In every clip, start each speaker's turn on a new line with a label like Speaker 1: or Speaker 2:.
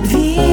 Speaker 1: vida.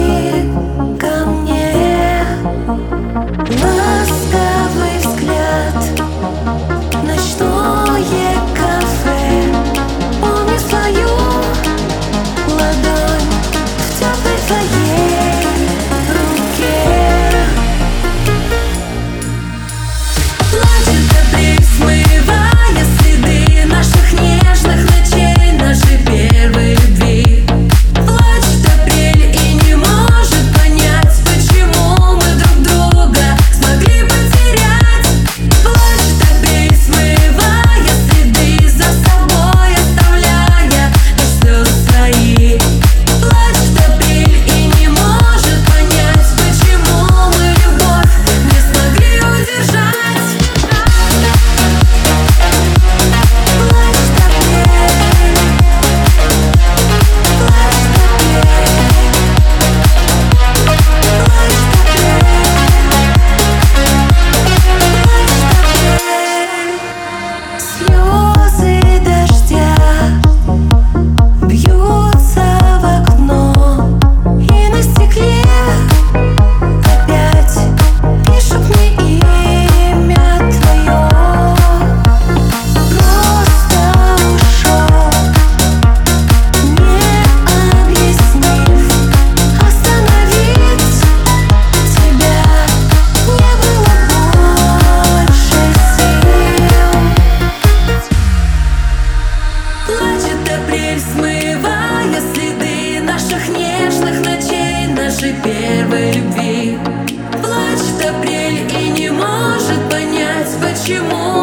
Speaker 1: 寂寞。